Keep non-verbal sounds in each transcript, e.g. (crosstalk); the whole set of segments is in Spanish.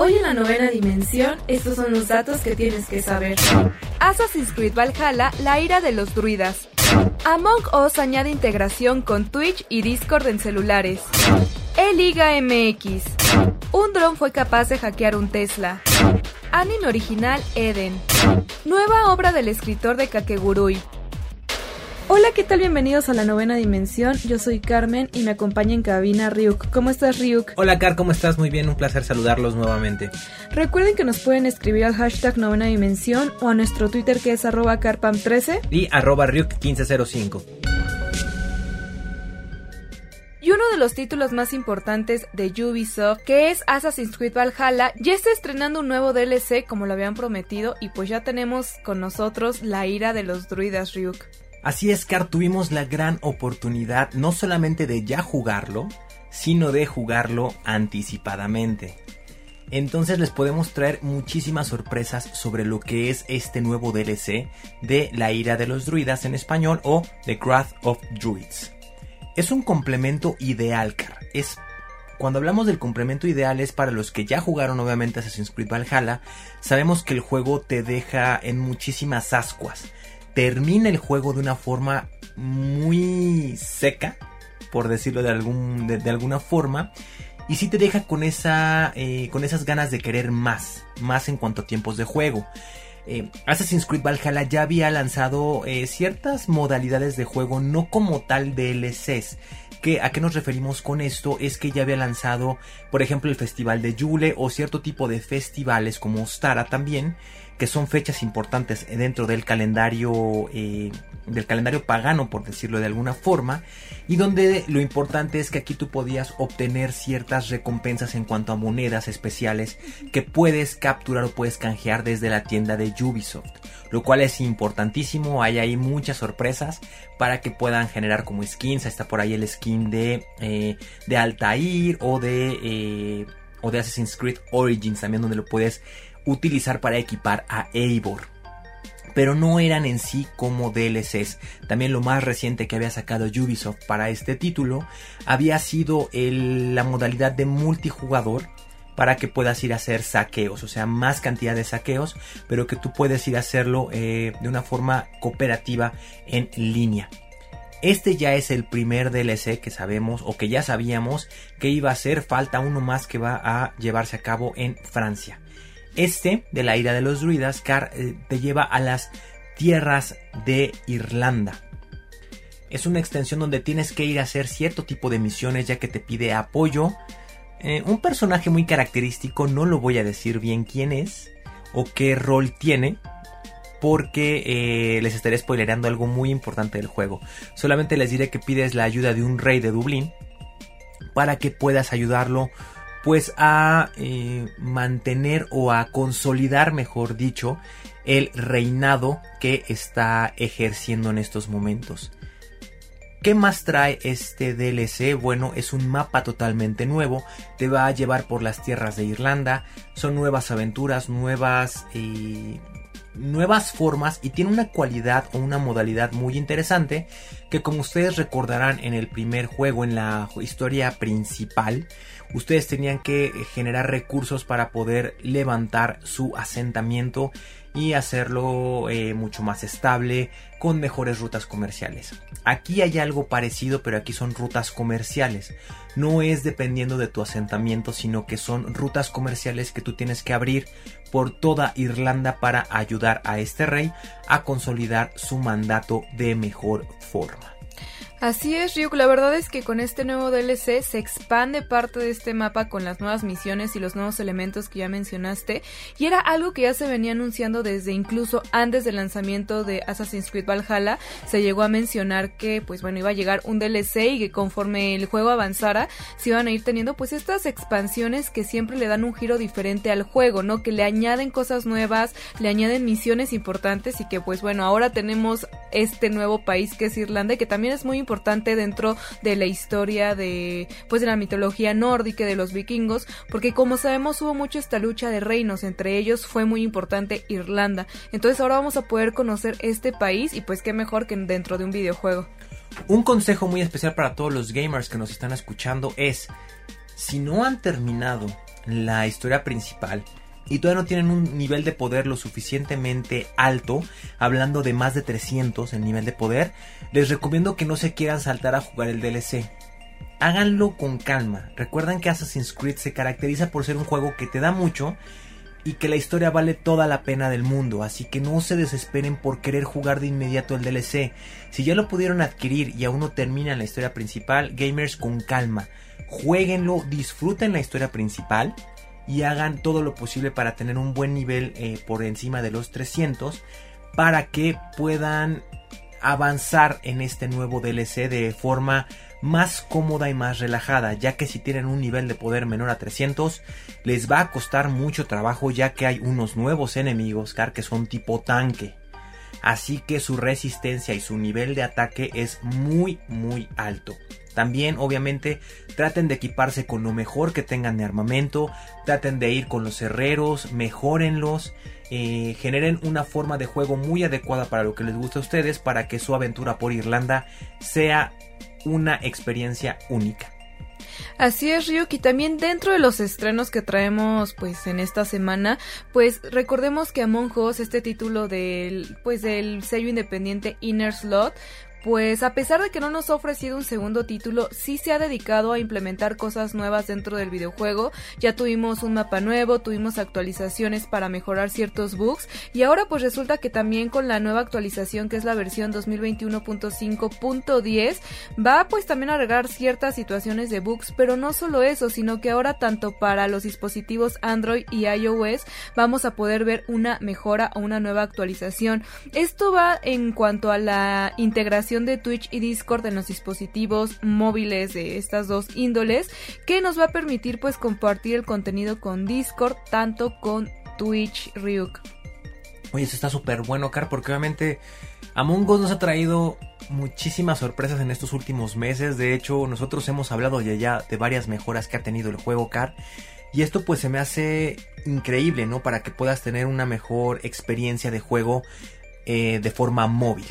Hoy en la novena dimensión, estos son los datos que tienes que saber. Assassin's Creed Valhalla, la ira de los druidas. Among Us añade integración con Twitch y Discord en celulares. E-Liga MX. Un dron fue capaz de hackear un Tesla. Anime original Eden. Nueva obra del escritor de Kakegurui. Hola, ¿qué tal? Bienvenidos a la novena dimensión. Yo soy Carmen y me acompaña en cabina Ryuk. ¿Cómo estás, Ryuk? Hola, Car, ¿cómo estás? Muy bien, un placer saludarlos nuevamente. Recuerden que nos pueden escribir al hashtag novena dimensión o a nuestro Twitter que es arroba carpam13 Y arroba Ryuk1505. Y uno de los títulos más importantes de Ubisoft, que es Assassin's Creed Valhalla, ya está estrenando un nuevo DLC como lo habían prometido y pues ya tenemos con nosotros la ira de los druidas Ryuk. Así es, Car, tuvimos la gran oportunidad no solamente de ya jugarlo, sino de jugarlo anticipadamente. Entonces les podemos traer muchísimas sorpresas sobre lo que es este nuevo DLC de La ira de los druidas en español o The Wrath of Druids. Es un complemento ideal, Car. Es cuando hablamos del complemento ideal es para los que ya jugaron obviamente Assassin's Creed Valhalla, sabemos que el juego te deja en muchísimas ascuas termina el juego de una forma muy seca, por decirlo de, algún, de, alguna forma. Y sí te deja con, esa, eh, con esas ganas de querer más, más en cuanto a tiempos de juego. Eh, Assassin's Creed Valhalla ya había lanzado eh, ciertas modalidades de juego, no como tal DLCs. ¿Qué, ¿A qué nos referimos con esto? Es que ya había lanzado, por ejemplo, el Festival de Yule o cierto tipo de festivales como Stara también, que son fechas importantes dentro del calendario eh, del calendario pagano por decirlo de alguna forma y donde lo importante es que aquí tú podías obtener ciertas recompensas en cuanto a monedas especiales que puedes capturar o puedes canjear desde la tienda de Ubisoft lo cual es importantísimo. Hay ahí muchas sorpresas para que puedan generar como skins. Está por ahí el skin de eh, de Altair o de eh, o de Assassin's Creed Origins también donde lo puedes utilizar para equipar a Eivor. Pero no eran en sí como DLCs. También lo más reciente que había sacado Ubisoft para este título había sido la modalidad de multijugador para que puedas ir a hacer saqueos, o sea, más cantidad de saqueos, pero que tú puedes ir a hacerlo eh, de una forma cooperativa en línea. Este ya es el primer DLC que sabemos o que ya sabíamos que iba a ser, falta uno más que va a llevarse a cabo en Francia. Este, de la ira de los druidas, Car, eh, te lleva a las tierras de Irlanda. Es una extensión donde tienes que ir a hacer cierto tipo de misiones ya que te pide apoyo. Eh, un personaje muy característico, no lo voy a decir bien quién es o qué rol tiene, porque eh, les estaré spoilerando algo muy importante del juego. Solamente les diré que pides la ayuda de un rey de Dublín para que puedas ayudarlo pues a eh, mantener o a consolidar, mejor dicho, el reinado que está ejerciendo en estos momentos. ¿Qué más trae este DLC? Bueno, es un mapa totalmente nuevo, te va a llevar por las tierras de Irlanda, son nuevas aventuras, nuevas eh, nuevas formas y tiene una cualidad o una modalidad muy interesante que como ustedes recordarán en el primer juego, en la historia principal, ustedes tenían que generar recursos para poder levantar su asentamiento y hacerlo eh, mucho más estable con mejores rutas comerciales. Aquí hay algo parecido, pero aquí son rutas comerciales. No es dependiendo de tu asentamiento, sino que son rutas comerciales que tú tienes que abrir por toda Irlanda para ayudar a este rey a consolidar su mandato de mejor forma. Así es, Ryuk. La verdad es que con este nuevo DLC se expande parte de este mapa con las nuevas misiones y los nuevos elementos que ya mencionaste. Y era algo que ya se venía anunciando desde incluso antes del lanzamiento de Assassin's Creed Valhalla. Se llegó a mencionar que, pues bueno, iba a llegar un DLC y que conforme el juego avanzara, se iban a ir teniendo pues estas expansiones que siempre le dan un giro diferente al juego, ¿no? Que le añaden cosas nuevas, le añaden misiones importantes y que pues bueno, ahora tenemos este nuevo país que es Irlanda y que también es muy importante dentro de la historia de pues de la mitología nórdica de los vikingos, porque como sabemos hubo mucho esta lucha de reinos, entre ellos fue muy importante Irlanda. Entonces ahora vamos a poder conocer este país y pues qué mejor que dentro de un videojuego. Un consejo muy especial para todos los gamers que nos están escuchando es si no han terminado la historia principal, y todavía no tienen un nivel de poder lo suficientemente alto, hablando de más de 300 en nivel de poder, les recomiendo que no se quieran saltar a jugar el DLC. Háganlo con calma. Recuerden que Assassin's Creed se caracteriza por ser un juego que te da mucho y que la historia vale toda la pena del mundo, así que no se desesperen por querer jugar de inmediato el DLC. Si ya lo pudieron adquirir y aún no terminan la historia principal, gamers con calma. Jueguenlo, disfruten la historia principal y hagan todo lo posible para tener un buen nivel eh, por encima de los 300 para que puedan avanzar en este nuevo DLC de forma más cómoda y más relajada, ya que si tienen un nivel de poder menor a 300, les va a costar mucho trabajo ya que hay unos nuevos enemigos, car que son tipo tanque. Así que su resistencia y su nivel de ataque es muy muy alto. También, obviamente, traten de equiparse con lo mejor que tengan de armamento, traten de ir con los herreros, mejorenlos, eh, generen una forma de juego muy adecuada para lo que les guste a ustedes para que su aventura por Irlanda sea una experiencia única. Así es, Ryuk, también dentro de los estrenos que traemos pues en esta semana, pues recordemos que Among Us, este título del pues del sello independiente Inner Slot, pues a pesar de que no nos ha ofrecido un segundo título, sí se ha dedicado a implementar cosas nuevas dentro del videojuego. Ya tuvimos un mapa nuevo, tuvimos actualizaciones para mejorar ciertos bugs y ahora pues resulta que también con la nueva actualización que es la versión 2021.5.10 va pues también a arreglar ciertas situaciones de bugs, pero no solo eso, sino que ahora tanto para los dispositivos Android y iOS vamos a poder ver una mejora o una nueva actualización. Esto va en cuanto a la integración de Twitch y Discord en los dispositivos móviles de estas dos índoles que nos va a permitir pues compartir el contenido con Discord tanto con Twitch Ryuk. Oye, eso está súper bueno, Car, porque obviamente Among Us nos ha traído muchísimas sorpresas en estos últimos meses. De hecho, nosotros hemos hablado ya, ya de varias mejoras que ha tenido el juego, Car. Y esto pues se me hace increíble, ¿no? Para que puedas tener una mejor experiencia de juego eh, de forma móvil.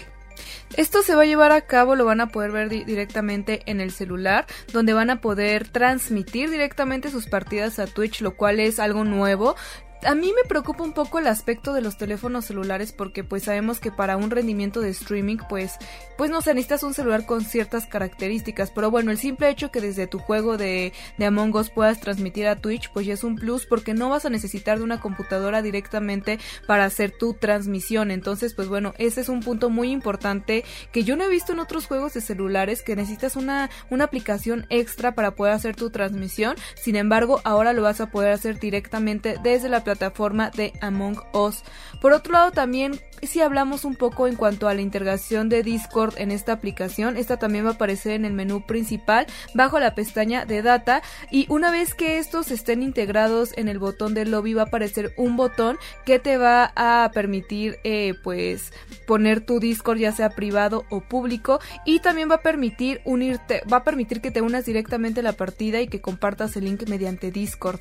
Esto se va a llevar a cabo, lo van a poder ver directamente en el celular, donde van a poder transmitir directamente sus partidas a Twitch, lo cual es algo nuevo a mí me preocupa un poco el aspecto de los teléfonos celulares porque pues sabemos que para un rendimiento de streaming pues pues no sé, necesitas un celular con ciertas características, pero bueno, el simple hecho que desde tu juego de, de Among Us puedas transmitir a Twitch pues ya es un plus porque no vas a necesitar de una computadora directamente para hacer tu transmisión, entonces pues bueno, ese es un punto muy importante que yo no he visto en otros juegos de celulares que necesitas una, una aplicación extra para poder hacer tu transmisión, sin embargo ahora lo vas a poder hacer directamente desde la plataforma de Among Us. Por otro lado, también si hablamos un poco en cuanto a la integración de Discord en esta aplicación, esta también va a aparecer en el menú principal bajo la pestaña de data y una vez que estos estén integrados en el botón del lobby va a aparecer un botón que te va a permitir eh, pues poner tu Discord ya sea privado o público y también va a permitir unirte, va a permitir que te unas directamente a la partida y que compartas el link mediante Discord.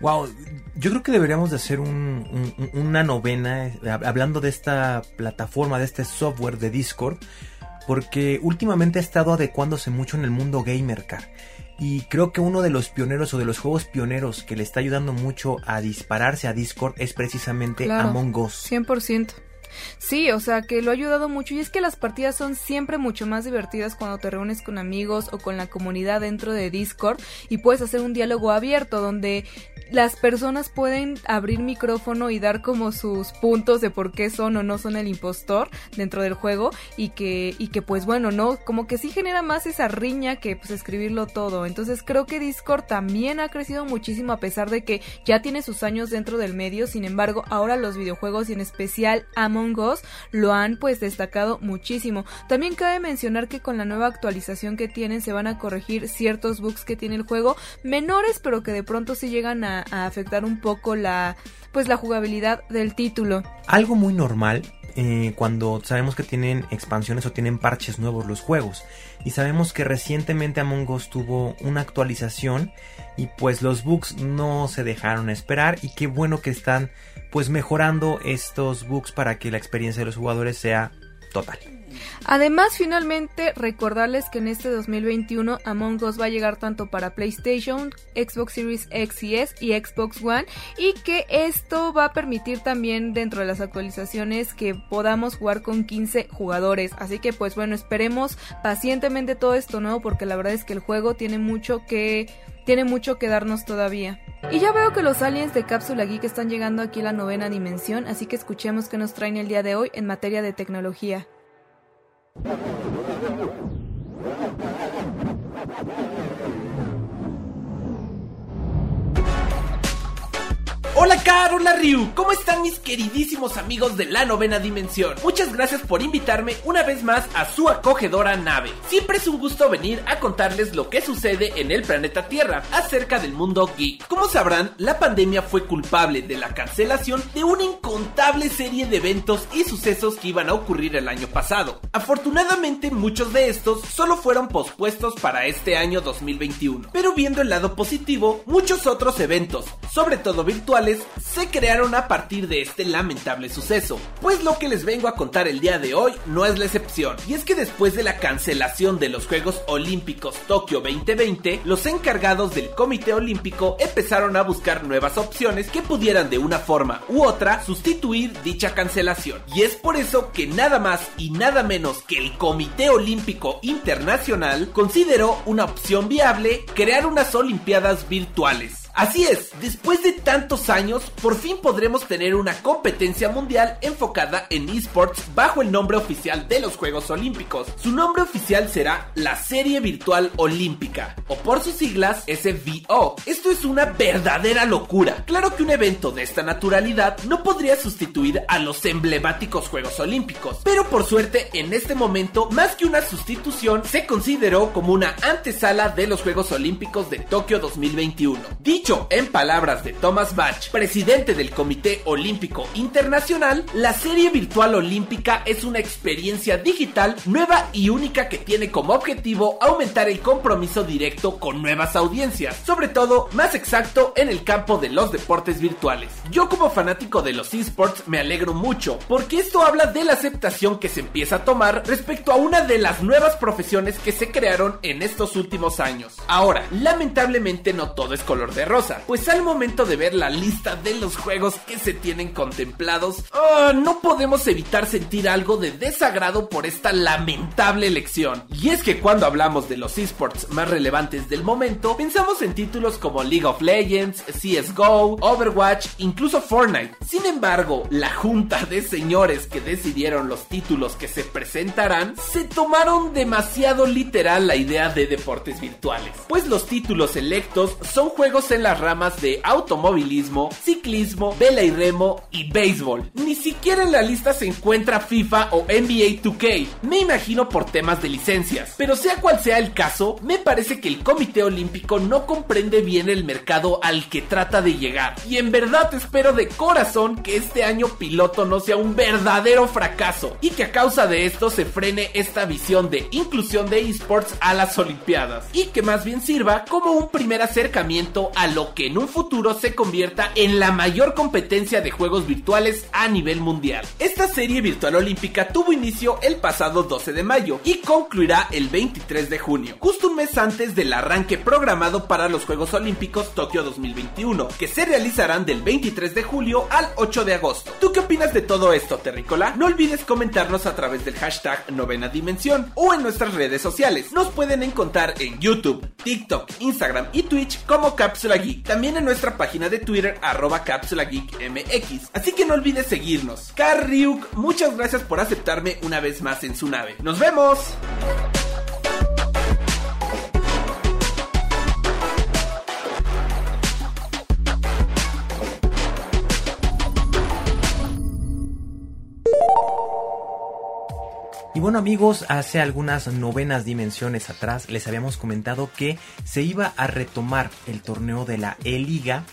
Wow, yo creo que deberíamos de hacer una novena eh, hablando de esta plataforma, de este software de Discord, porque últimamente ha estado adecuándose mucho en el mundo gamer car. Y creo que uno de los pioneros o de los juegos pioneros que le está ayudando mucho a dispararse a Discord es precisamente Among Us. 100%. Sí, o sea que lo ha ayudado mucho y es que las partidas son siempre mucho más divertidas cuando te reúnes con amigos o con la comunidad dentro de Discord y puedes hacer un diálogo abierto donde las personas pueden abrir micrófono y dar como sus puntos de por qué son o no son el impostor dentro del juego y que y que pues bueno, no, como que sí genera más esa riña que pues escribirlo todo. Entonces creo que Discord también ha crecido muchísimo a pesar de que ya tiene sus años dentro del medio, sin embargo, ahora los videojuegos y en especial Among Us lo han pues destacado muchísimo. También cabe mencionar que con la nueva actualización que tienen se van a corregir ciertos bugs que tiene el juego, menores pero que de pronto sí llegan a, a afectar un poco la pues la jugabilidad del título. Algo muy normal eh, cuando sabemos que tienen expansiones o tienen parches nuevos los juegos. Y sabemos que recientemente Among Us tuvo una actualización y pues los bugs no se dejaron esperar y qué bueno que están pues mejorando estos bugs para que la experiencia de los jugadores sea total. Además, finalmente, recordarles que en este 2021 Among Us va a llegar tanto para PlayStation, Xbox Series X y S y Xbox One y que esto va a permitir también dentro de las actualizaciones que podamos jugar con 15 jugadores. Así que pues bueno, esperemos pacientemente todo esto nuevo porque la verdad es que el juego tiene mucho que tiene mucho que darnos todavía. Y ya veo que los aliens de Cápsula Geek están llegando aquí a la novena dimensión, así que escuchemos qué nos traen el día de hoy en materia de tecnología. Hola Car, hola Ryu, ¿cómo están mis queridísimos amigos de la novena dimensión? Muchas gracias por invitarme una vez más a su acogedora nave. Siempre es un gusto venir a contarles lo que sucede en el planeta Tierra acerca del mundo geek. Como sabrán, la pandemia fue culpable de la cancelación de una incontable serie de eventos y sucesos que iban a ocurrir el año pasado. Afortunadamente muchos de estos solo fueron pospuestos para este año 2021. Pero viendo el lado positivo, muchos otros eventos, sobre todo virtuales, se crearon a partir de este lamentable suceso. Pues lo que les vengo a contar el día de hoy no es la excepción. Y es que después de la cancelación de los Juegos Olímpicos Tokio 2020, los encargados del Comité Olímpico empezaron a buscar nuevas opciones que pudieran de una forma u otra sustituir dicha cancelación. Y es por eso que nada más y nada menos que el Comité Olímpico Internacional consideró una opción viable crear unas Olimpiadas virtuales. Así es, después de tantos años, por fin podremos tener una competencia mundial enfocada en esports bajo el nombre oficial de los Juegos Olímpicos. Su nombre oficial será la Serie Virtual Olímpica, o por sus siglas SVO. Esto es una verdadera locura. Claro que un evento de esta naturalidad no podría sustituir a los emblemáticos Juegos Olímpicos, pero por suerte en este momento, más que una sustitución, se consideró como una antesala de los Juegos Olímpicos de Tokio 2021. Dicho en palabras de Thomas Bach, presidente del Comité Olímpico Internacional, la serie virtual olímpica es una experiencia digital nueva y única que tiene como objetivo aumentar el compromiso directo con nuevas audiencias, sobre todo más exacto en el campo de los deportes virtuales. Yo como fanático de los esports me alegro mucho porque esto habla de la aceptación que se empieza a tomar respecto a una de las nuevas profesiones que se crearon en estos últimos años. Ahora, lamentablemente no todo es color de rosa, pues al momento de ver la lista de los juegos que se tienen contemplados, oh, no podemos evitar sentir algo de desagrado por esta lamentable elección. Y es que cuando hablamos de los esports más relevantes del momento, pensamos en títulos como League of Legends, CSGO, Overwatch, incluso Fortnite. Sin embargo, la junta de señores que decidieron los títulos que se presentarán se tomaron demasiado literal la idea de deportes virtuales, pues los títulos electos son juegos las ramas de automovilismo, ciclismo, vela y remo y béisbol. Ni siquiera en la lista se encuentra FIFA o NBA 2K, me imagino por temas de licencias. Pero sea cual sea el caso, me parece que el Comité Olímpico no comprende bien el mercado al que trata de llegar. Y en verdad espero de corazón que este año piloto no sea un verdadero fracaso y que a causa de esto se frene esta visión de inclusión de esports a las Olimpiadas y que más bien sirva como un primer acercamiento a lo que en un futuro se convierta en la mayor competencia de juegos virtuales a nivel mundial. Esta serie virtual olímpica tuvo inicio el pasado 12 de mayo y concluirá el 23 de junio, justo un mes antes del arranque programado para los Juegos Olímpicos Tokio 2021, que se realizarán del 23 de julio al 8 de agosto. ¿Tú qué opinas de todo esto, Terrícola? No olvides comentarnos a través del hashtag Novena Dimensión o en nuestras redes sociales. Nos pueden encontrar en YouTube, TikTok, Instagram y Twitch como Cápsula También en nuestra página de Twitter, arroba Cápsula Geek MX. Así que no olvides seguirnos. Car Ryuk, muchas gracias por aceptarme una vez más en su nave. ¡Nos vemos! Y bueno amigos, hace algunas novenas dimensiones atrás les habíamos comentado que se iba a retomar el torneo de la E-Liga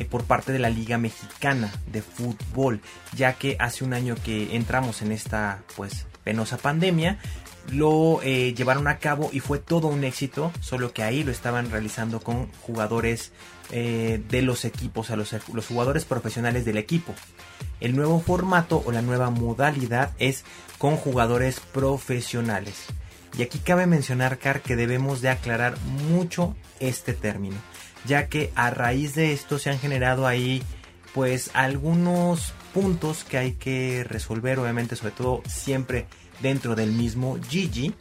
eh, por parte de la Liga Mexicana de Fútbol, ya que hace un año que entramos en esta pues penosa pandemia, lo eh, llevaron a cabo y fue todo un éxito, solo que ahí lo estaban realizando con jugadores eh, de los equipos, a los, los jugadores profesionales del equipo. El nuevo formato o la nueva modalidad es con jugadores profesionales. Y aquí cabe mencionar, Car, que debemos de aclarar mucho este término, ya que a raíz de esto se han generado ahí pues algunos puntos que hay que resolver, obviamente, sobre todo siempre dentro del mismo Gigi,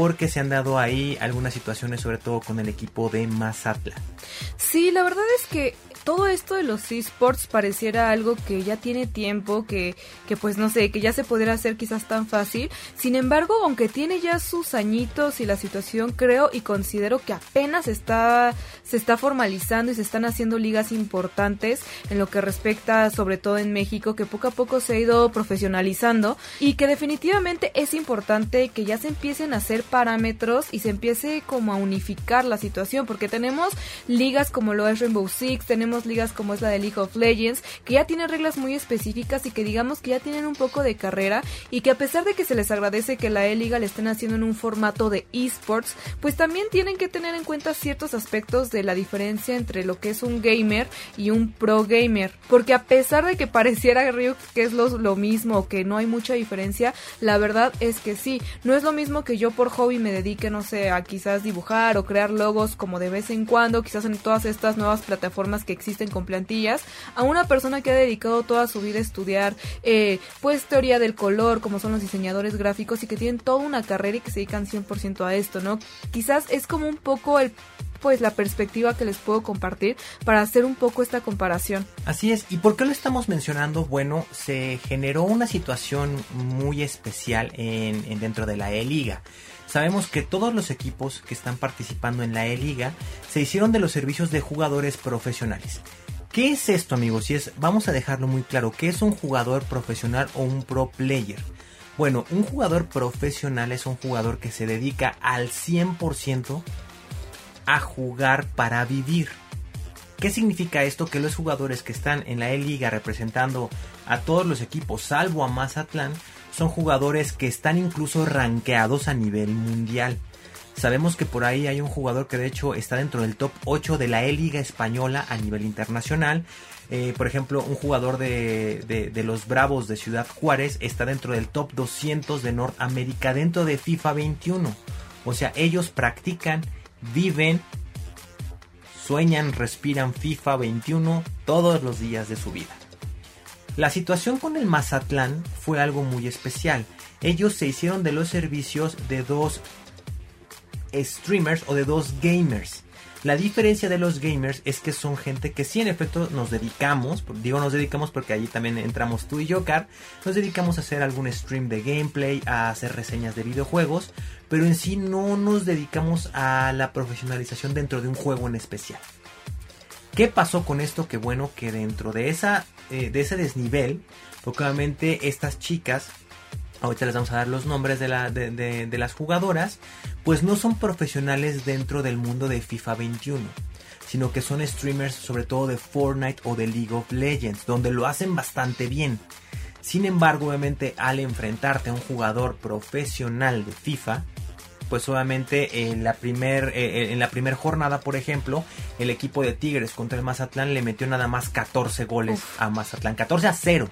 porque se han dado ahí algunas situaciones, sobre todo con el equipo de Mazatlán. Sí, la verdad es que todo esto de los esports pareciera algo que ya tiene tiempo, que, que pues no sé, que ya se podría hacer quizás tan fácil. Sin embargo, aunque tiene ya sus añitos y la situación creo y considero que apenas está, se está formalizando y se están haciendo ligas importantes en lo que respecta sobre todo en México, que poco a poco se ha ido profesionalizando y que definitivamente es importante que ya se empiecen a hacer parámetros y se empiece como a unificar la situación, porque tenemos ligas como lo es Rainbow Six, tenemos ligas como es la de League of Legends, que ya tienen reglas muy específicas y que digamos que ya tienen un poco de carrera y que a pesar de que se les agradece que la E-Liga le estén haciendo en un formato de esports, pues también tienen que tener en cuenta ciertos aspectos de la diferencia entre lo que es un gamer y un pro gamer. Porque a pesar de que pareciera Ryuk que es lo, lo mismo, que no hay mucha diferencia, la verdad es que sí, no es lo mismo que yo por hobby me dedique, no sé, a quizás dibujar o crear logos como de vez en cuando, quizás en todas estas nuevas plataformas que existen con plantillas, a una persona que ha dedicado toda su vida a estudiar eh, pues teoría del color, como son los diseñadores gráficos y que tienen toda una carrera y que se dedican 100% a esto, ¿no? Quizás es como un poco el pues la perspectiva que les puedo compartir para hacer un poco esta comparación. Así es, ¿y por qué lo estamos mencionando? Bueno, se generó una situación muy especial en, dentro de la E-Liga. Sabemos que todos los equipos que están participando en la E-Liga se hicieron de los servicios de jugadores profesionales. ¿Qué es esto, amigos? Y es, vamos a dejarlo muy claro, ¿qué es un jugador profesional o un pro player? Bueno, un jugador profesional es un jugador que se dedica al 100% a jugar para vivir. ¿Qué significa esto? Que los jugadores que están en la E-Liga representando a todos los equipos, salvo a Mazatlán, son jugadores que están incluso rankeados a nivel mundial. Sabemos que por ahí hay un jugador que de hecho está dentro del top 8 de la E-Liga española a nivel internacional. Eh, por ejemplo, un jugador de, de, los Bravos de Ciudad Juárez está dentro del top 200 de Norteamérica dentro de FIFA 21. O sea, ellos practican, viven, sueñan, respiran FIFA 21 todos los días de su vida. La situación con el Mazatlán fue algo muy especial. Ellos se hicieron de los servicios de dos streamers o de dos gamers. La diferencia de los gamers es que son gente que sí en efecto nos dedicamos, digo nos dedicamos porque allí también entramos tú y yo, Car, nos dedicamos a hacer algún stream de gameplay, a hacer reseñas de videojuegos, pero en sí no nos dedicamos a la profesionalización dentro de un juego en especial. ¿Qué pasó con esto? Que bueno, que dentro de, esa, eh, de ese desnivel, porque obviamente estas chicas, ahorita les vamos a dar los nombres de, la, de, las jugadoras, pues no son profesionales dentro del mundo de FIFA 21 sino que son streamers sobre todo de Fortnite o de League of Legends, donde lo hacen bastante bien. Sin embargo, obviamente al enfrentarte a un jugador profesional de FIFA, pues obviamente en la primer eh, en la primera jornada, por ejemplo, el equipo de Tigres contra el Mazatlán le metió nada más 14 goles a Mazatlán, 14 a 0.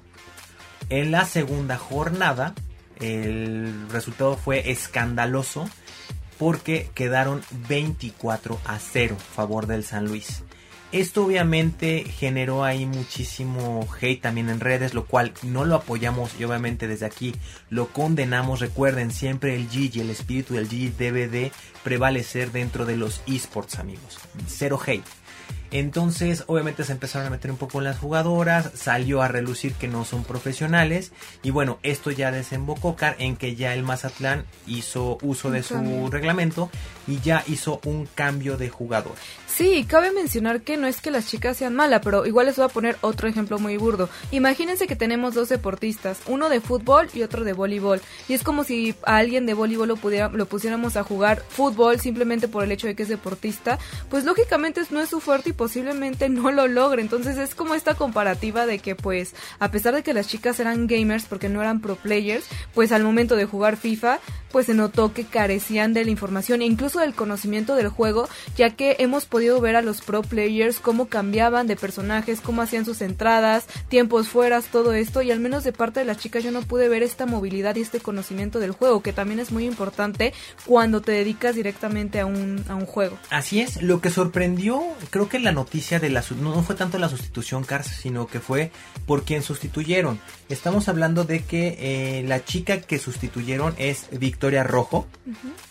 En la segunda jornada, el resultado fue escandaloso porque quedaron 24 a 0 a favor del San Luis. Esto obviamente generó ahí muchísimo hate también en redes, lo cual no lo apoyamos y obviamente desde aquí lo condenamos. Recuerden, siempre el G el espíritu del G debe de prevalecer dentro de los esports, amigos. Cero hate. Entonces, obviamente se empezaron a meter un poco en las jugadoras, salió a relucir que no son profesionales y bueno, esto ya desembocó en que ya el Mazatlán hizo uso de su reglamento y ya hizo un cambio de jugador. Sí, cabe mencionar que no es que las chicas sean malas, pero igual les voy a poner otro ejemplo muy burdo. Imagínense que tenemos dos deportistas, uno de fútbol y otro de voleibol. Y es como si a alguien de voleibol lo, pudiera, lo pusiéramos a jugar fútbol simplemente por el hecho de que es deportista. Pues lógicamente no es su fuerte y posiblemente no lo logre. Entonces es como esta comparativa de que pues a pesar de que las chicas eran gamers porque no eran pro players, pues al momento de jugar FIFA pues se notó que carecían de la información e incluso del conocimiento del juego, ya que hemos podido ver a los pro players cómo cambiaban de personajes, cómo hacían sus entradas, tiempos fueras, todo esto, y al menos de parte de las chicas yo no pude ver esta movilidad y este conocimiento del juego, que también es muy importante cuando te dedicas directamente a un, a un juego. Así es, lo que sorprendió, creo que la noticia de la no fue tanto la sustitución Cars, sino que fue por quien sustituyeron. Estamos hablando de que eh, la chica que sustituyeron es Victoria Rojo.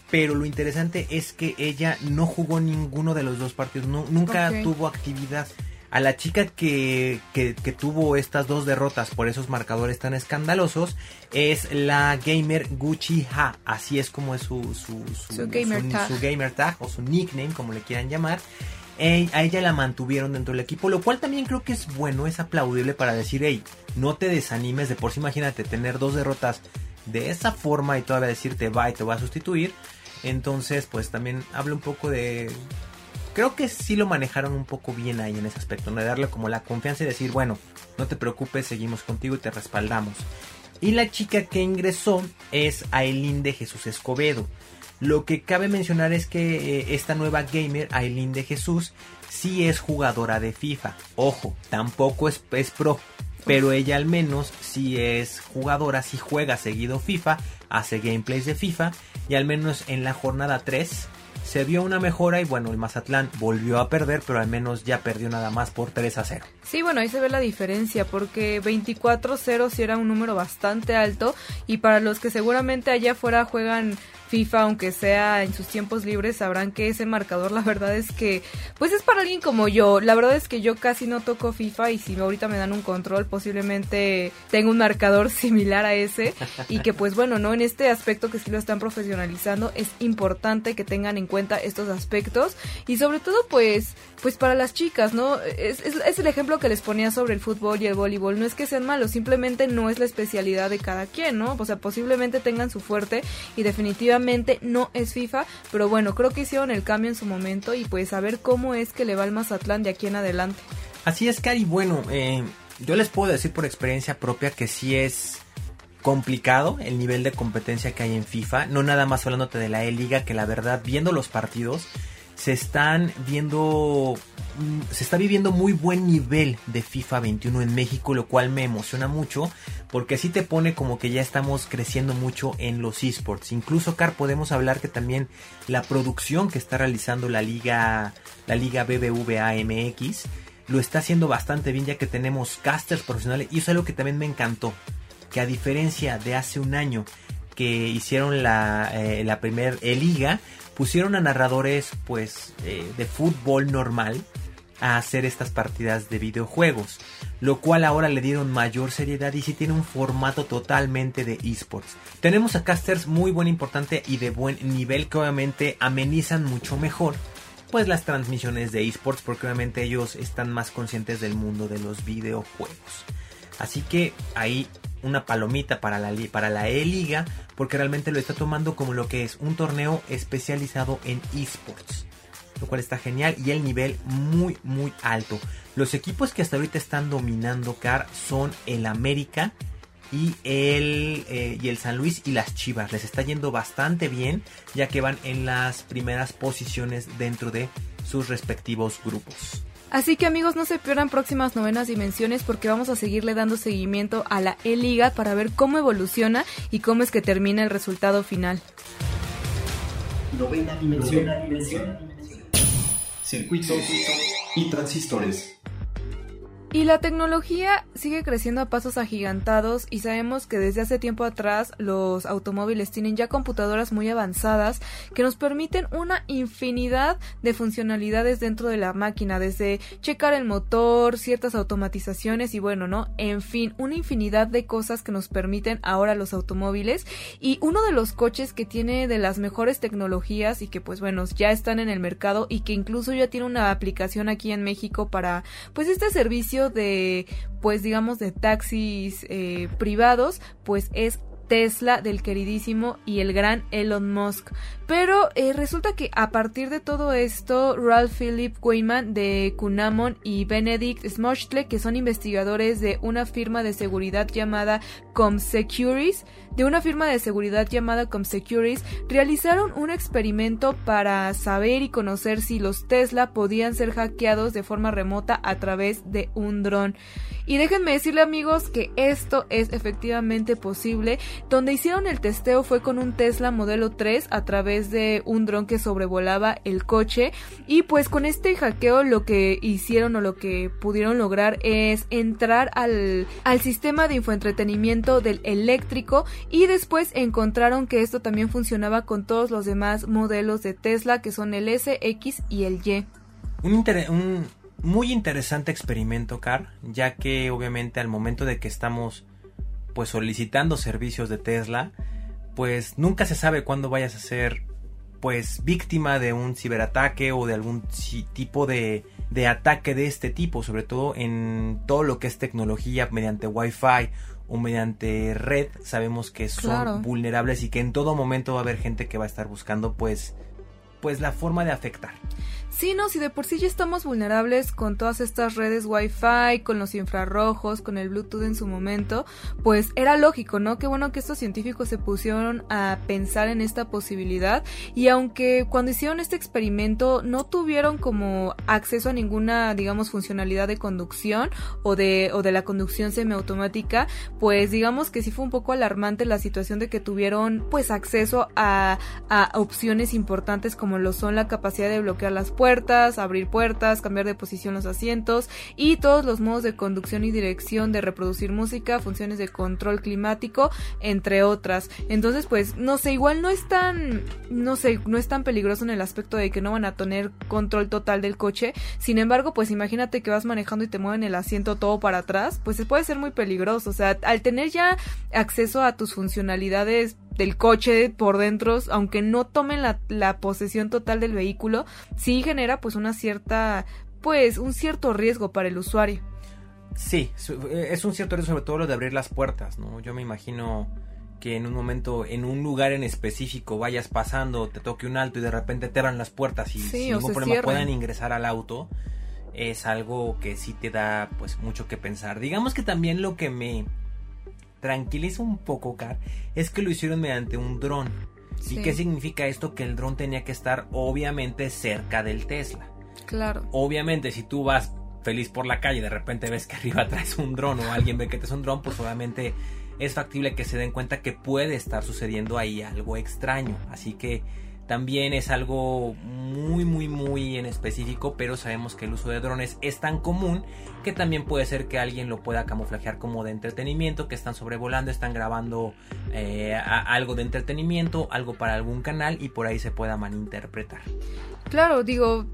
Pero lo interesante es que ella no jugó ninguno de los dos partidos, nunca tuvo actividad. A la chica que, que, tuvo estas dos derrotas por esos marcadores tan escandalosos es la gamer Gucci Ha. Así es como es su, su, su, gamer, tag. su gamer tag o su nickname, como le quieran llamar a ella la mantuvieron dentro del equipo, lo cual también creo que es bueno, es aplaudible para decir, hey, no te desanimes de por sí, imagínate tener dos derrotas de esa forma y todavía decirte, va y te va a sustituir. Entonces, pues también habla un poco de... Creo que sí lo manejaron un poco bien ahí en ese aspecto, ¿no? de darle como la confianza y decir, bueno, no te preocupes, seguimos contigo y te respaldamos. Y la chica que ingresó es Aileen de Jesús Escobedo. Lo que cabe mencionar es que eh, esta nueva gamer, Aileen de Jesús, sí es jugadora de FIFA. Ojo, tampoco es, es pro, pero ella al menos sí es jugadora, sí juega seguido FIFA, hace gameplays de FIFA y al menos en la jornada 3 se vio una mejora y bueno, el Mazatlán volvió a perder, pero al menos ya perdió nada más por 3 a 0. Sí, bueno, ahí se ve la diferencia porque 24-0 sí era un número bastante alto y para los que seguramente allá afuera juegan FIFA, aunque sea en sus tiempos libres, sabrán que ese marcador, la verdad es que, pues es para alguien como yo. La verdad es que yo casi no toco FIFA y si ahorita me dan un control, posiblemente tengo un marcador (laughs) similar a ese. Y que, pues bueno, no en este aspecto que sí lo están profesionalizando, es importante que tengan en cuenta estos aspectos y sobre todo, pues, pues para las chicas, ¿no? Es, es el ejemplo que les ponía sobre el fútbol y el voleibol. No es que sean malos, simplemente no es la especialidad de cada quien, ¿no? O sea, posiblemente tengan su fuerte y definitivamente no es FIFA, pero bueno, creo que hicieron el cambio en su momento y pues a ver cómo es que le va al Mazatlán de aquí en adelante. Así es, Cari, bueno, eh, yo les puedo decir por experiencia propia que sí es complicado el nivel de competencia que hay en FIFA, no nada más hablándote de la E-Liga, que la verdad, viendo los partidos, se están viendo mm, se está viviendo muy buen nivel de FIFA 21 en México, lo cual me emociona mucho porque así te pone como que ya estamos creciendo mucho en los esports. Incluso Car podemos hablar que también la producción que está realizando la liga la liga BBVA MX lo está haciendo bastante bien ya que tenemos casters profesionales y eso es algo que también me encantó, que a diferencia de hace un año que hicieron la, eh, la primer liga, pusieron a narradores pues eh, de fútbol normal a hacer estas partidas de videojuegos, lo cual ahora le dieron mayor seriedad y sí tiene un formato totalmente de esports. Tenemos a casters muy buen importante y de buen nivel que obviamente amenizan mucho mejor pues las transmisiones de esports porque obviamente ellos están más conscientes del mundo de los videojuegos. Así que ahí una palomita para la, para la E-Liga porque realmente lo está tomando como lo que es un torneo especializado en esports. Lo cual está genial y el nivel muy muy alto. Los equipos que hasta ahorita están dominando CAR son el América y el, eh, y el San Luis y las Chivas. Les está yendo bastante bien ya que van en las primeras posiciones dentro de sus respectivos grupos. Así que amigos, no se pierdan próximas novenas dimensiones porque vamos a seguirle dando seguimiento a la E-Liga para ver cómo evoluciona y cómo es que termina el resultado final. Novena dimensión. Circuito y transistores. Y la tecnología sigue creciendo a pasos agigantados y sabemos que desde hace tiempo atrás los automóviles tienen ya computadoras muy avanzadas que nos permiten una infinidad de funcionalidades dentro de la máquina, desde checar el motor, ciertas automatizaciones y bueno, ¿no? En fin, una infinidad de cosas que nos permiten ahora los automóviles y uno de los coches que tiene de las mejores tecnologías y que pues bueno, ya están en el mercado y que incluso ya tiene una aplicación aquí en México para pues este servicio de, pues digamos, de taxis eh, privados, pues es Tesla del queridísimo y el gran Elon Musk. Pero eh, resulta que a partir de todo esto, Ralph Philip Weyman de Kunamon y Benedict Smochtle, que son investigadores de una firma de seguridad llamada ComSecurities, de una firma de seguridad llamada ComSecurities, realizaron un experimento para saber y conocer si los Tesla podían ser hackeados de forma remota a través de un dron. Y déjenme decirle amigos que esto es efectivamente posible. Donde hicieron el testeo fue con un Tesla modelo 3 a través de un dron que sobrevolaba el coche. Y pues con este hackeo lo que hicieron o lo que pudieron lograr es entrar al, al sistema de infoentretenimiento del eléctrico y después encontraron que esto también funcionaba con todos los demás modelos de Tesla que son el S, X y el Y. Un, muy interesante experimento, Car, ya que obviamente al momento de que estamos pues solicitando servicios de Tesla, pues nunca se sabe cuándo vayas a ser pues víctima de un ciberataque o de algún tipo de, de ataque de este tipo, sobre todo en todo lo que es tecnología mediante Wi-Fi o mediante red, sabemos que son vulnerables y que en todo momento va a haber gente que va a estar buscando pues pues la forma de afectar. Sí, no, si de por sí ya estamos vulnerables con todas estas redes Wi-Fi, con los infrarrojos, con el Bluetooth en su momento, pues era lógico, ¿no? Qué bueno que estos científicos se pusieron a pensar en esta posibilidad y aunque cuando hicieron este experimento no tuvieron como acceso a ninguna, digamos, funcionalidad de conducción o de, o de la conducción semiautomática, pues digamos que sí fue un poco alarmante la situación de que tuvieron pues acceso a, a opciones importantes como lo son la capacidad de bloquear las puertas, abrir puertas, cambiar de posición los asientos y todos los modos de conducción y dirección de reproducir música, funciones de control climático, entre otras. Entonces, pues, no sé, igual no es tan, no sé, no es tan peligroso en el aspecto de que no van a tener control total del coche. Sin embargo, pues imagínate que vas manejando y te mueven el asiento todo para atrás, pues puede ser muy peligroso. O sea, al tener ya acceso a tus funcionalidades del coche por dentro, aunque no tomen la, la posesión total del vehículo, sí genera pues una cierta, pues un cierto riesgo para el usuario. Sí, eh, es un cierto riesgo sobre todo lo de abrir las puertas, ¿no? Yo me imagino que en un momento, en un lugar en específico, vayas pasando, te toque un alto y de repente te abran las puertas y sin ningún problema puedan ingresar al auto, es algo que sí te da pues mucho que pensar. Digamos que también lo que me tranquiliza un poco, Car, es que lo hicieron mediante un dron. ¿Y qué significa esto? Que el dron tenía que estar obviamente cerca del Tesla. Claro. Obviamente, si tú vas feliz por la calle y de repente ves que (laughs) arriba traes un dron o alguien ve que te es un dron, pues obviamente es factible que se den cuenta que puede estar sucediendo ahí algo extraño. Así que también es algo muy muy muy en específico, pero sabemos que el uso de drones es tan común que también puede ser que alguien lo pueda camuflajear como de entretenimiento, que están sobrevolando, están grabando eh, algo de entretenimiento, algo para algún canal y por ahí se pueda malinterpretar. Claro, digo,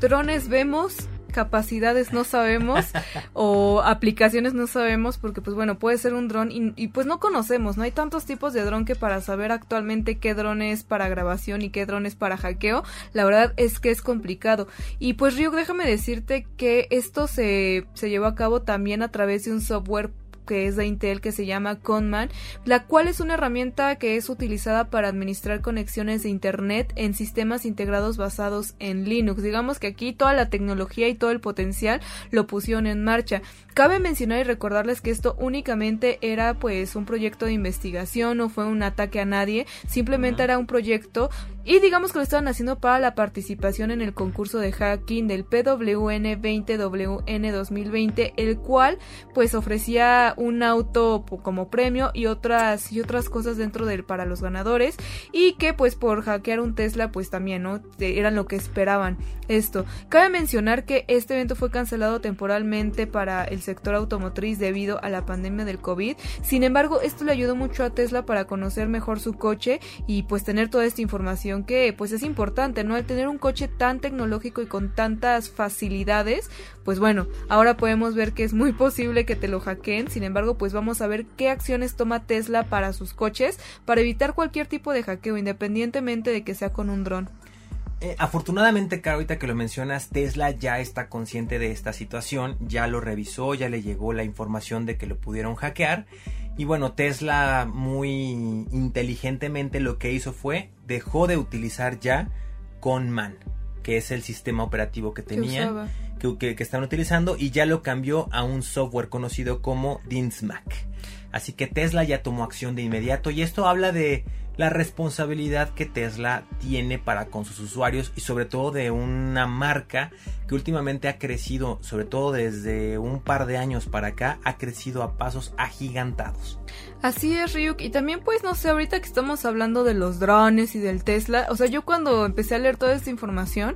drones vemos, capacidades no sabemos (laughs) o aplicaciones no sabemos porque pues bueno puede ser un dron y, pues no conocemos no hay tantos tipos de dron que para saber actualmente qué dron es para grabación y qué dron es para hackeo la verdad es que es complicado. Y pues Ryuk déjame decirte que esto se, se llevó a cabo también a través de un software que es de Intel que se llama Conman, la cual es una herramienta que es utilizada para administrar conexiones de Internet en sistemas integrados basados en Linux. Digamos que aquí toda la tecnología y todo el potencial lo pusieron en marcha. Cabe mencionar y recordarles que esto únicamente era pues un proyecto de investigación, no fue un ataque a nadie, simplemente era un proyecto y digamos que lo estaban haciendo para la participación en el concurso de hacking del PWN 20WN 2020, el cual pues ofrecía un auto como premio y otras y otras cosas dentro del para los ganadores y que pues por hackear un Tesla pues también, ¿no? Eran lo que esperaban esto. Cabe mencionar que este evento fue cancelado temporalmente para el sector automotriz debido a la pandemia del COVID. Sin embargo, esto le ayudó mucho a Tesla para conocer mejor su coche y pues tener toda esta información que pues es importante, ¿no? Al tener un coche tan tecnológico y con tantas facilidades, pues bueno, ahora podemos ver que es muy posible que te lo hackeen. Sin embargo, pues vamos a ver qué acciones toma Tesla para sus coches para evitar cualquier tipo de hackeo independientemente de que sea con un dron. Eh, afortunadamente, Caro, ahorita que lo mencionas, Tesla ya está consciente de esta situación, ya lo revisó, ya le llegó la información de que lo pudieron hackear. Y bueno, Tesla muy inteligentemente lo que hizo fue dejó de utilizar ya Conman, que es el sistema operativo que tenía, que, que, están utilizando, y ya lo cambió a un software conocido como Dinsmack. Así que Tesla ya tomó acción de inmediato y esto habla de la responsabilidad que Tesla tiene para con sus usuarios y sobre todo de una marca que últimamente ha crecido, sobre todo desde un par de años para acá, ha crecido a pasos agigantados. Así es, Ryuk. Y también, pues, no sé, ahorita que estamos hablando de los drones y del Tesla, o sea, yo cuando empecé a leer toda esta información,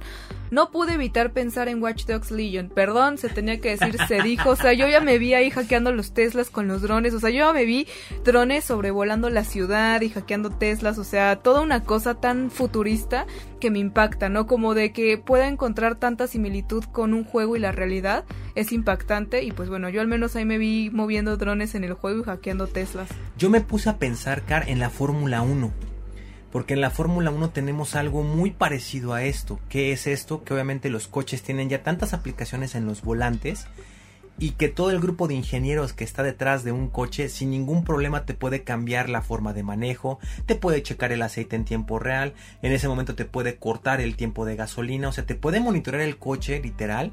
no pude evitar pensar en Watch Dogs Legion. Perdón, se tenía que decir, se (laughs) dijo. O sea, yo ya me vi ahí hackeando los Teslas con los drones. O sea, yo ya me vi drones sobrevolando la ciudad y hackeando Teslas. O sea, toda una cosa tan futurista que me impacta, ¿no? Como de que pueda encontrar tanta similitud con un juego y la realidad es impactante. Y pues bueno, yo al menos ahí me vi moviendo drones en el juego y hackeando Teslas. Yo me puse a pensar, Car, en la Fórmula 1 porque en la Fórmula 1 tenemos algo muy parecido a esto. ¿Qué es esto? Que obviamente los coches tienen ya tantas aplicaciones en los volantes y que todo el grupo de ingenieros que está detrás de un coche sin ningún problema te puede cambiar la forma de manejo, te puede checar el aceite en tiempo real, en ese momento te puede cortar el tiempo de gasolina, o sea, te puede monitorear el coche literal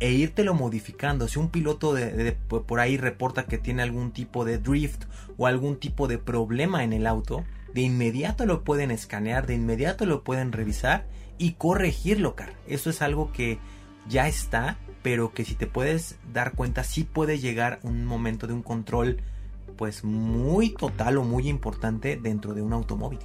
e írtelo modificando. Si un piloto de, por ahí reporta que tiene algún tipo de drift o algún tipo de problema en el auto, de inmediato lo pueden escanear, de inmediato lo pueden revisar y corregirlo, car. Eso es algo que ya está, pero que si te puedes dar cuenta, sí puede llegar un momento de un control pues muy total o muy importante dentro de un automóvil.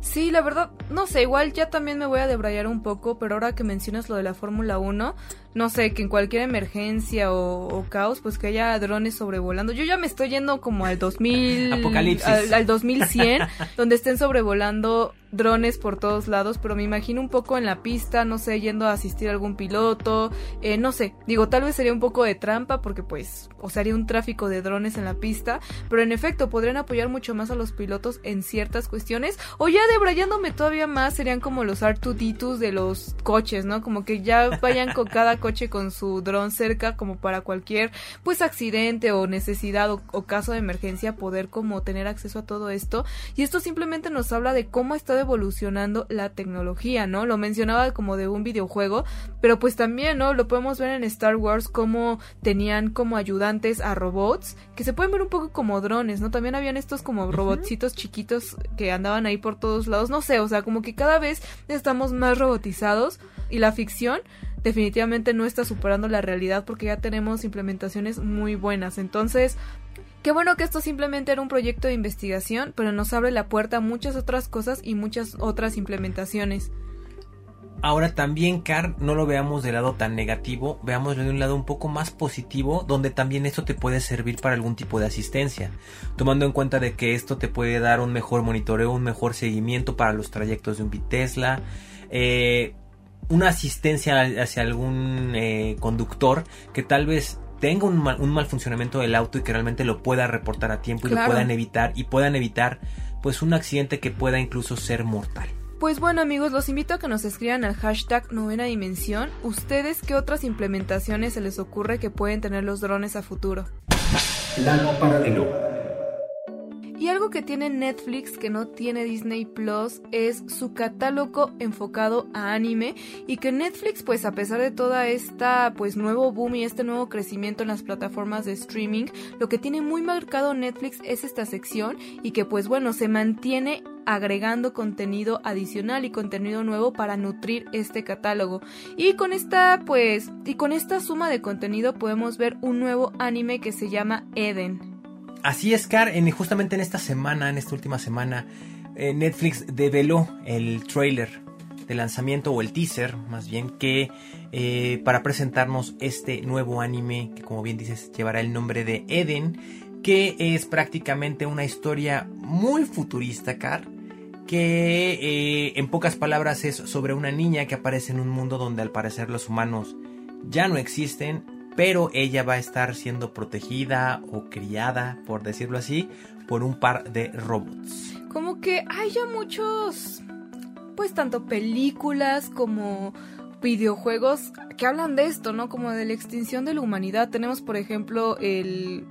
Sí, la verdad, no sé, igual ya también me voy a debrayar un poco, pero ahora que mencionas lo de la Fórmula 1, no sé, que en cualquier emergencia o, caos, pues que haya drones sobrevolando. Yo ya me estoy yendo como al 2000... Apocalipsis. Al, al 2100, donde estén sobrevolando drones por todos lados, pero me imagino un poco en la pista, no sé, yendo a asistir a algún piloto, eh, no sé, digo, tal vez sería un poco de trampa porque pues, o sea, haría un tráfico de drones en la pista, pero en efecto podrían apoyar mucho más a los pilotos en ciertas cuestiones, o ya debrayándome todavía más serían como los R2D2 de los coches, ¿no? Como que ya vayan con cada coche con su dron cerca como para cualquier pues accidente o necesidad o, caso de emergencia poder como tener acceso a todo esto y esto simplemente nos habla de cómo ha estado evolucionando la tecnología, ¿no? Lo mencionaba como de un videojuego, pero pues también, ¿no? Lo podemos ver en Star Wars como tenían como ayudantes a robots que se pueden ver un poco como drones, ¿no? También habían estos como robotcitos chiquitos que andaban ahí por todos lados, no sé, o sea, como que cada vez estamos más robotizados y la ficción definitivamente no está superando la realidad porque ya tenemos implementaciones muy buenas. Entonces, Qué bueno que esto simplemente era un proyecto de investigación, pero nos abre la puerta a muchas otras cosas y muchas otras implementaciones. Ahora también, Car, no lo veamos del lado tan negativo, veámoslo de un lado un poco más positivo, donde también esto te puede servir para algún tipo de asistencia, tomando en cuenta de que esto te puede dar un mejor monitoreo, un mejor seguimiento para los trayectos de un Bitesla, eh, una asistencia hacia algún eh, conductor que tal vez tenga un mal, funcionamiento del auto y que realmente lo pueda reportar a tiempo y lo puedan evitar y puedan evitar pues un accidente que pueda incluso ser mortal. Pues bueno amigos, los invito a que nos escriban al hashtag novena dimensión. ¿Ustedes qué otras implementaciones se les ocurre que pueden tener los drones a futuro? Y algo que tiene Netflix que no tiene Disney Plus es su catálogo enfocado a anime y que Netflix pues a pesar de toda esta pues nuevo boom y este nuevo crecimiento en las plataformas de streaming, lo que tiene muy marcado Netflix es esta sección y que pues bueno se mantiene agregando contenido adicional y contenido nuevo para nutrir este catálogo. Y con esta pues y con esta suma de contenido podemos ver un nuevo anime que se llama Eden. Así es, Car, en, justamente en esta semana, en esta última semana, eh, Netflix develó el trailer de lanzamiento o el teaser más bien que eh, para presentarnos este nuevo anime que como bien dices llevará el nombre de Eden que es prácticamente una historia muy futurista Car que eh, en pocas palabras es sobre una niña que aparece en un mundo donde al parecer los humanos ya no existen pero ella va a estar siendo protegida o criada por decirlo así por un par de robots como que hay ya muchos pues tanto películas como videojuegos que hablan de esto, ¿no? Como de la extinción de la humanidad. Tenemos, por ejemplo, el,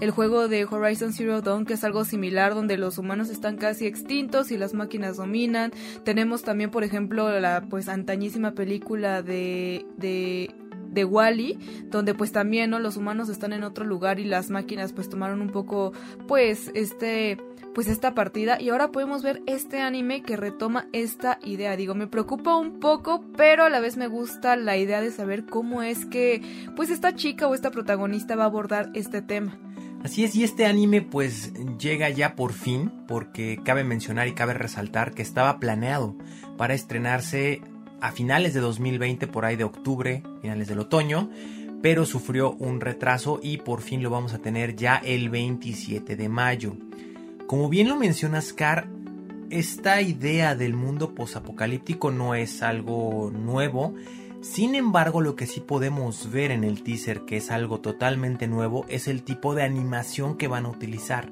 el juego de Horizon Zero Dawn, que es algo similar, donde los humanos están casi extintos y las máquinas dominan. Tenemos también, por ejemplo, la pues antañísima película de, de de Wally, donde pues también ¿no? los humanos están en otro lugar y las máquinas pues tomaron un poco pues este pues esta partida y ahora podemos ver este anime que retoma esta idea. Digo, me preocupa un poco, pero a la vez me gusta la idea de saber cómo es que pues esta chica o esta protagonista va a abordar este tema. Así es, y este anime pues llega ya por fin, porque cabe mencionar y cabe resaltar que estaba planeado para estrenarse a finales de 2020, por ahí de octubre, finales del otoño, pero sufrió un retraso y por fin lo vamos a tener ya el 27 de mayo. Como bien lo mencionas, Car, esta idea del mundo posapocalíptico no es algo nuevo. Sin embargo, lo que sí podemos ver en el teaser, que es algo totalmente nuevo, es el tipo de animación que van a utilizar.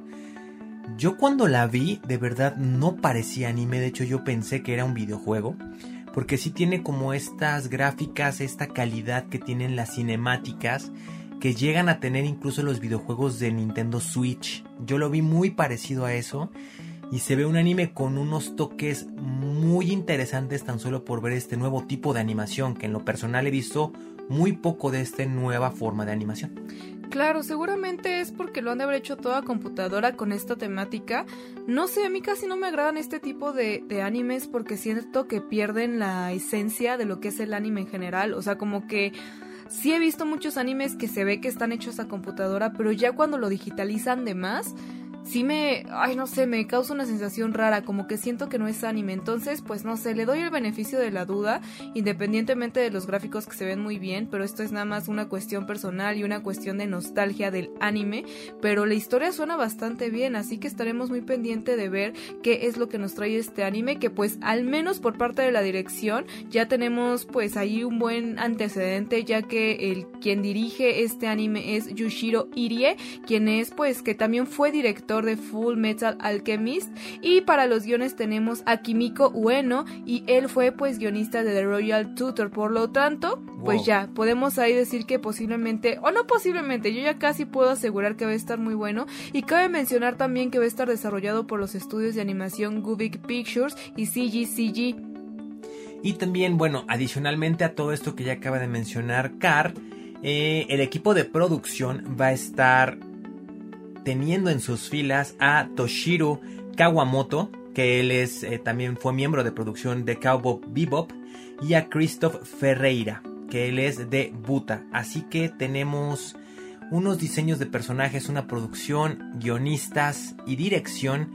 Yo cuando la vi, de verdad no parecía anime, de hecho yo pensé que era un videojuego, porque sí tiene como estas gráficas, esta calidad que tienen las cinemáticas, que llegan a tener incluso los videojuegos de Nintendo Switch. Yo lo vi muy parecido a eso y se ve un anime con unos toques muy interesantes tan solo por ver este nuevo tipo de animación que en lo personal he visto muy poco de esta nueva forma de animación. Claro, seguramente es porque lo han de haber hecho toda computadora con esta temática. No sé, a mí casi no me agradan este tipo de, de, animes porque siento que pierden la esencia de lo que es el anime en general. O sea, como que Sí he visto muchos animes que se ve que están hechos a computadora, pero ya cuando lo digitalizan de más, sí me, ay no sé, me causa una sensación rara, como que siento que no es anime. Entonces, pues no sé, le doy el beneficio de la duda, independientemente de los gráficos que se ven muy bien, pero esto es nada más una cuestión personal y una cuestión de nostalgia del anime, pero la historia suena bastante bien, así que estaremos muy pendiente de ver qué es lo que nos trae este anime, que pues al menos por parte de la dirección ya tenemos pues ahí un buen antecedente, ya que el quien dirige este anime es Yushiro Irie, quien es pues que también fue director de Full Metal Alchemist. Y para los guiones tenemos a Kimiko Ueno y él fue pues guionista de The Royal Tutor. Por lo tanto, pues ya, podemos ahí decir que posiblemente, o no posiblemente, yo ya casi puedo asegurar que va a estar muy bueno. Y cabe mencionar también que va a estar desarrollado por los estudios de animación Gubic Pictures y CGCG. Y también, bueno, adicionalmente a todo esto que ya acaba de mencionar Car, eh, el equipo de producción va a estar teniendo en sus filas a Toshiro Kawamoto, que él es, eh, también fue miembro de producción de Cowboy Bebop, y a Christoph Ferreira, que él es de Buta. Así que tenemos unos diseños de personajes, una producción, guionistas y dirección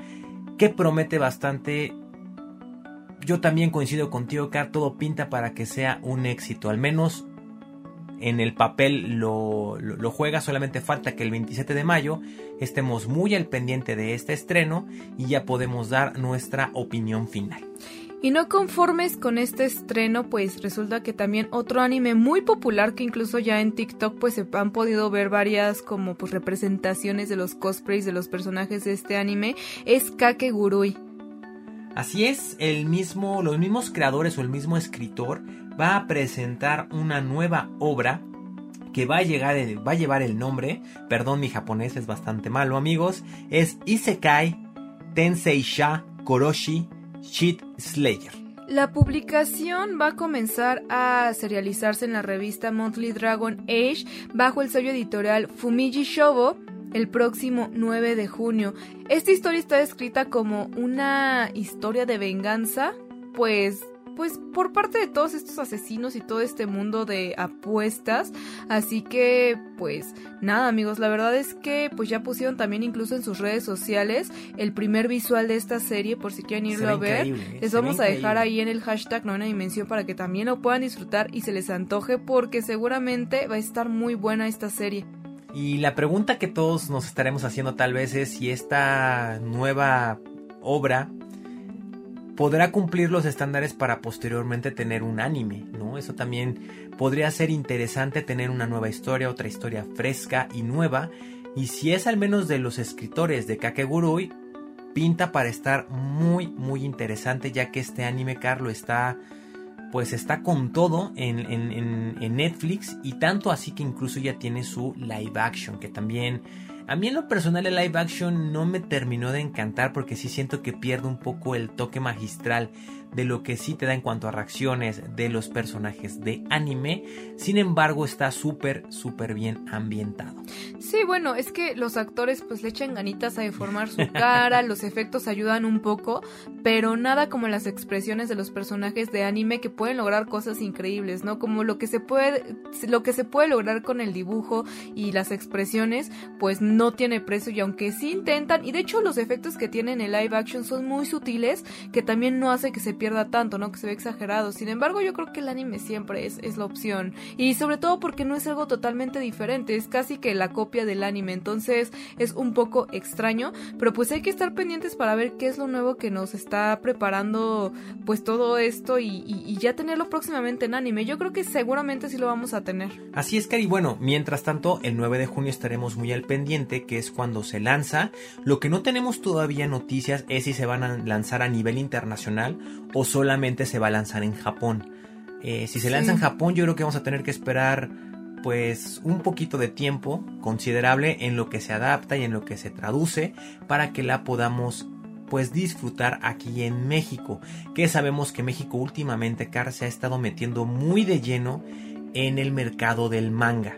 que promete bastante. Yo también coincido contigo, Car, todo pinta para que sea un éxito, al menos en el papel lo, juega, solamente falta que el 27 de mayo estemos muy al pendiente de este estreno y ya podemos dar nuestra opinión final. Y no conformes con este estreno, pues resulta que también otro anime muy popular que incluso ya en TikTok pues se han podido ver varias como pues representaciones de los cosplays de los personajes de este anime es Kakegurui. Así es, el mismo, los mismos creadores o el mismo escritor va a presentar una nueva obra que va a, llegar va a llevar el nombre, perdón mi japonés es bastante malo amigos, es Isekai Tenseisha Koroshi Shit Slayer. La publicación va a comenzar a serializarse en la revista Monthly Dragon Age bajo el sello editorial Fumiji Shobo el próximo 9 de junio. Esta historia está descrita como una historia de venganza, pues pues por parte de todos estos asesinos y todo este mundo de apuestas. Así que pues nada amigos, la verdad es que pues ya pusieron también incluso en sus redes sociales el primer visual de esta serie por si quieren irlo a ver. ¿eh? Les vamos a dejar ahí en el hashtag novena dimensión para que también lo puedan disfrutar y se les antoje porque seguramente va a estar muy buena esta serie. Y la pregunta que todos nos estaremos haciendo tal vez es si esta nueva obra podrá cumplir los estándares para posteriormente tener un anime, ¿no? Eso también podría ser interesante tener una nueva historia, otra historia fresca y nueva. Y si es al menos de los escritores de Kakegurui, pinta para estar muy, muy interesante, ya que este anime, Carlo, está pues está con todo en, en, Netflix y tanto así que incluso ya tiene su live action, que también a mí en lo personal el live action no me terminó de encantar porque sí siento que pierde un poco el toque magistral de lo que sí te da en cuanto a reacciones de los personajes de anime. Sin embargo, está súper, súper bien ambientado. Sí, bueno, es que los actores pues le echan ganitas a deformar su cara, (laughs) los efectos ayudan un poco, pero nada como las expresiones de los personajes de anime que pueden lograr cosas increíbles, ¿no? Como lo que se puede, lo que se puede lograr con el dibujo y las expresiones, pues no tiene precio y aunque sí intentan, y de hecho los efectos que tienen en live action son muy sutiles, que también no hace que se pierda tanto, ¿no? Que se ve exagerado. Sin embargo, yo creo que el anime siempre es, es la opción. Y sobre todo porque no es algo totalmente diferente, es casi que la copia del anime. Entonces es un poco extraño, pero pues hay que estar pendientes para ver qué es lo nuevo que nos está preparando pues todo esto y, ya tenerlo próximamente en anime. Yo creo que seguramente sí lo vamos a tener. Así es, Cari. Bueno, mientras tanto, el 9 de junio estaremos muy al pendiente, que es cuando se lanza. Lo que no tenemos todavía noticias es si se van a lanzar a nivel internacional o solamente se va a lanzar en Japón. Eh, si se lanza en Japón, yo creo que vamos a tener que esperar pues un poquito de tiempo considerable en lo que se adapta y en lo que se traduce para que la podamos pues disfrutar aquí en México que sabemos que México últimamente Car se ha estado metiendo muy de lleno en el mercado del manga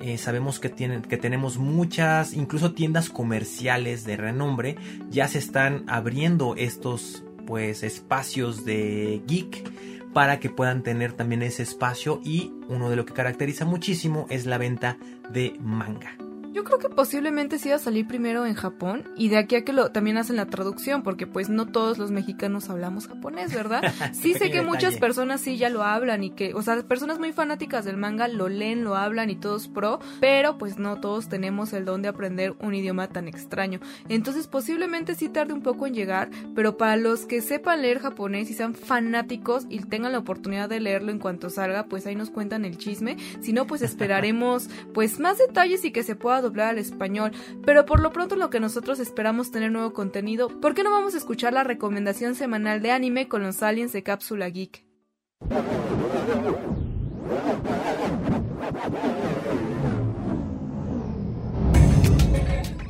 eh, sabemos que, tienen, que tenemos muchas incluso tiendas comerciales de renombre ya se están abriendo estos pues espacios de geek para que puedan tener también ese espacio y uno de lo que caracteriza muchísimo es la venta de manga. Yo creo que posiblemente sí va a salir primero en Japón y de aquí a que lo también hacen la traducción, porque pues no todos los mexicanos hablamos japonés, ¿verdad? (laughs) Sí sé que muchas personas sí ya lo hablan y que, o sea, personas muy fanáticas del manga lo leen, lo hablan y todos pro, pero pues no todos tenemos el don de aprender un idioma tan extraño. Entonces posiblemente sí tarde un poco en llegar, pero para los que sepan leer japonés y sean fanáticos y tengan la oportunidad de leerlo en cuanto salga, pues ahí nos cuentan el chisme. Si no, pues esperaremos pues más detalles y que se pueda doblar al español, pero por lo pronto lo que nosotros esperamos tener nuevo contenido, ¿por qué no vamos a escuchar la recomendación semanal de anime con los aliens de Cápsula Geek?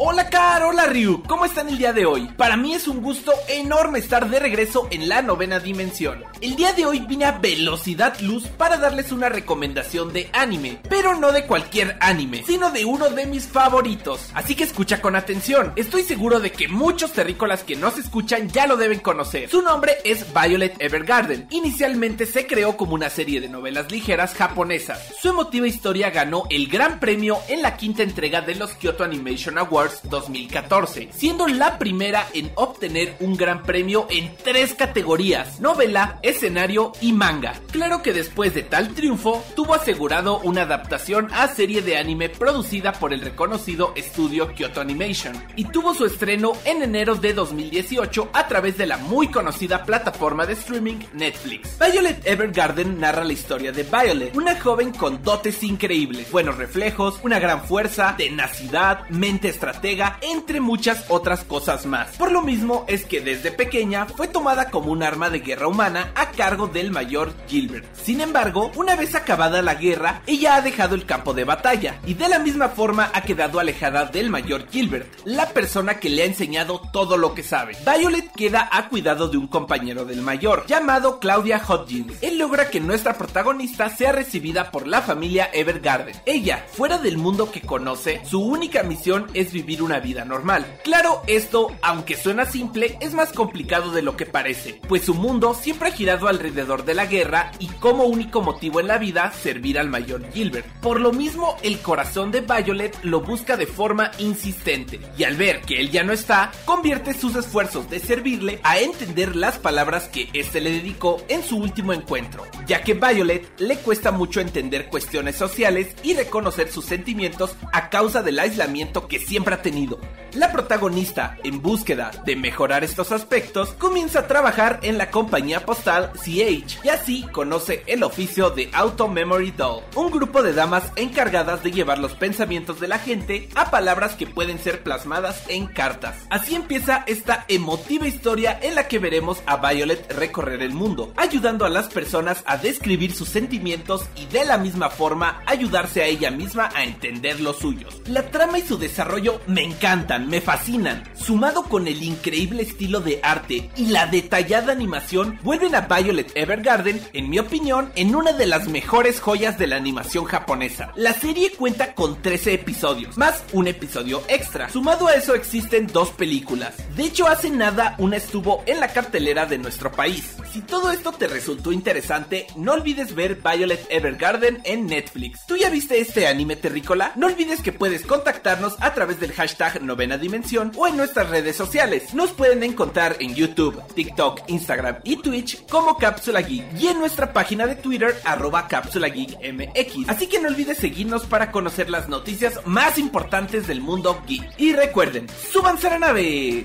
Hola Car, hola Ryu, ¿cómo están el día de hoy? Para mí es un gusto enorme estar de regreso en la novena dimensión. El día de hoy vine a velocidad luz para darles una recomendación de anime, pero no de cualquier anime, sino de uno de mis favoritos. Así que escucha con atención, estoy seguro de que muchos terrícolas que no se escuchan ya lo deben conocer. Su nombre es Violet Evergarden. Inicialmente se creó como una serie de novelas ligeras japonesas. Su emotiva historia ganó el gran premio en la quinta entrega de los Kyoto Animation Awards 2014, siendo la primera en obtener un gran premio en tres categorías, novela, escenario y manga. Claro que después de tal triunfo, tuvo asegurado una adaptación a serie de anime producida por el reconocido estudio Kyoto Animation, y tuvo su estreno en enero de 2018 a través de la muy conocida plataforma de streaming Netflix. Violet Evergarden narra la historia de Violet, una joven con dotes increíbles, buenos reflejos, una gran fuerza, tenacidad, mente estratégica, entre muchas otras cosas más. Por lo mismo es que desde pequeña fue tomada como un arma de guerra humana a cargo del mayor Gilbert. Sin embargo, una vez acabada la guerra, ella ha dejado el campo de batalla y de la misma forma ha quedado alejada del mayor Gilbert, la persona que le ha enseñado todo lo que sabe. Violet queda a cuidado de un compañero del mayor, llamado Claudia Hodgins. Él logra que nuestra protagonista sea recibida por la familia Evergarden. Ella, fuera del mundo que conoce, su única misión es vivir vivir una vida normal. Claro, esto, aunque suena simple, es más complicado de lo que parece, pues su mundo siempre ha girado alrededor de la guerra y como único motivo en la vida servir al mayor Gilbert. Por lo mismo, el corazón de Violet lo busca de forma insistente y al ver que él ya no está, convierte sus esfuerzos de servirle a entender las palabras que éste le dedicó en su último encuentro, ya que Violet le cuesta mucho entender cuestiones sociales y reconocer sus sentimientos a causa del aislamiento que siempre ha tenido. La protagonista, en búsqueda de mejorar estos aspectos, comienza a trabajar en la compañía postal CH y así conoce el oficio de Auto Memory Doll, un grupo de damas encargadas de llevar los pensamientos de la gente a palabras que pueden ser plasmadas en cartas. Así empieza esta emotiva historia en la que veremos a Violet recorrer el mundo, ayudando a las personas a describir sus sentimientos y de la misma forma ayudarse a ella misma a entender los suyos. La trama y su desarrollo me encantan, me fascinan, sumado con el increíble estilo de arte y la detallada animación, vuelven a Violet Evergarden, en mi opinión, en una de las mejores joyas de la animación japonesa. La serie cuenta con 13 episodios, más un episodio extra. Sumado a eso existen dos películas. De hecho, hace nada una estuvo en la cartelera de nuestro país. Si todo esto te resultó interesante, no olvides ver Violet Evergarden en Netflix. ¿Tú ya viste este anime terrícola? No olvides que puedes contactarnos a través del hashtag novena dimensión o en nuestras redes sociales. Nos pueden encontrar en YouTube, TikTok, Instagram y Twitch como Cápsula Geek y en nuestra página de Twitter arroba Cápsula Geek. Así que no olvides seguirnos para conocer las noticias más importantes del mundo geek. Y recuerden, súbanse a la nave.